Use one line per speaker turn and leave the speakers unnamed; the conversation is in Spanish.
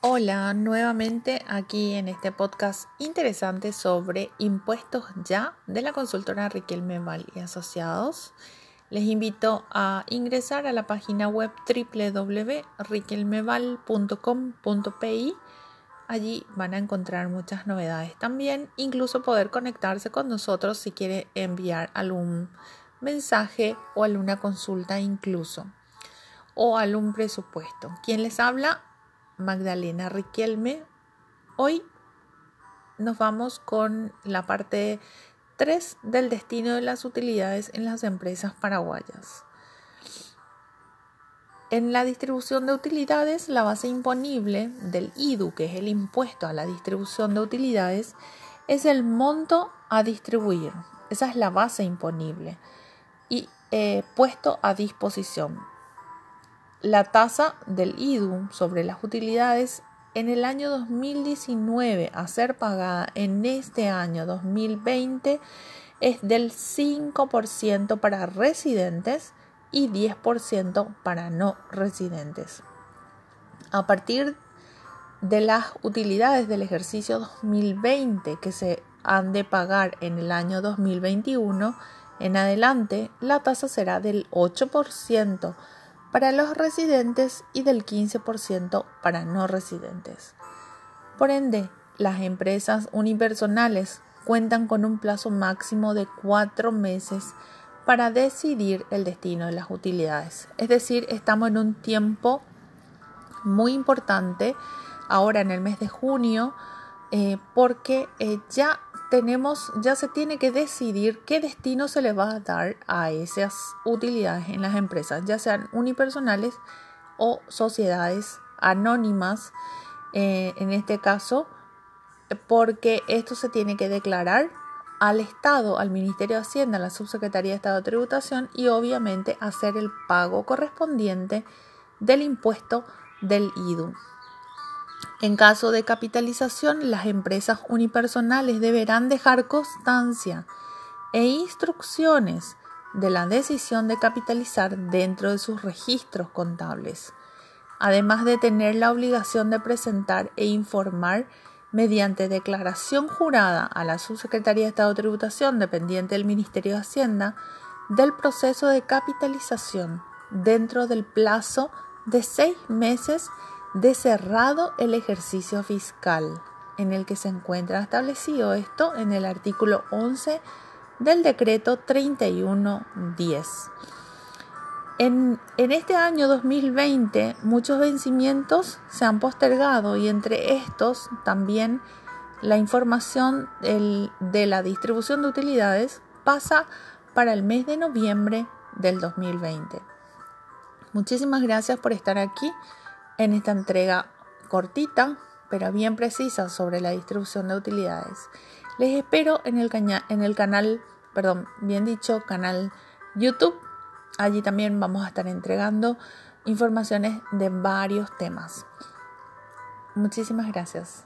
Hola, nuevamente aquí en este podcast interesante sobre impuestos ya de la consultora Riquelme Val y Asociados. Les invito a ingresar a la página web www.riquelmeval.com.pi. Allí van a encontrar muchas novedades también, incluso poder conectarse con nosotros si quiere enviar algún mensaje o alguna consulta incluso o algún presupuesto. ¿Quién les habla? Magdalena Riquelme. Hoy nos vamos con la parte 3 del destino de las utilidades en las empresas paraguayas. En la distribución de utilidades, la base imponible del IDU, que es el impuesto a la distribución de utilidades, es el monto a distribuir. Esa es la base imponible y eh, puesto a disposición. La tasa del IDU sobre las utilidades en el año 2019 a ser pagada en este año 2020 es del 5% para residentes y 10% para no residentes. A partir de las utilidades del ejercicio 2020 que se han de pagar en el año 2021 en adelante, la tasa será del 8% para los residentes y del 15% para no residentes. Por ende, las empresas unipersonales cuentan con un plazo máximo de cuatro meses para decidir el destino de las utilidades. Es decir, estamos en un tiempo muy importante ahora en el mes de junio eh, porque eh, ya tenemos, ya se tiene que decidir qué destino se le va a dar a esas utilidades en las empresas, ya sean unipersonales o sociedades anónimas, eh, en este caso, porque esto se tiene que declarar al Estado, al Ministerio de Hacienda, a la Subsecretaría de Estado de Tributación y obviamente hacer el pago correspondiente del impuesto del IDU. En caso de capitalización, las empresas unipersonales deberán dejar constancia e instrucciones de la decisión de capitalizar dentro de sus registros contables, además de tener la obligación de presentar e informar mediante declaración jurada a la Subsecretaría de Estado de Tributación dependiente del Ministerio de Hacienda del proceso de capitalización dentro del plazo de seis meses de cerrado el ejercicio fiscal, en el que se encuentra establecido esto en el artículo 11 del decreto 3110. En, en este año 2020 muchos vencimientos se han postergado y entre estos también la información de la distribución de utilidades pasa para el mes de noviembre del 2020. Muchísimas gracias por estar aquí en esta entrega cortita pero bien precisa sobre la distribución de utilidades. Les espero en el, en el canal, perdón, bien dicho, canal YouTube. Allí también vamos a estar entregando informaciones de varios temas. Muchísimas gracias.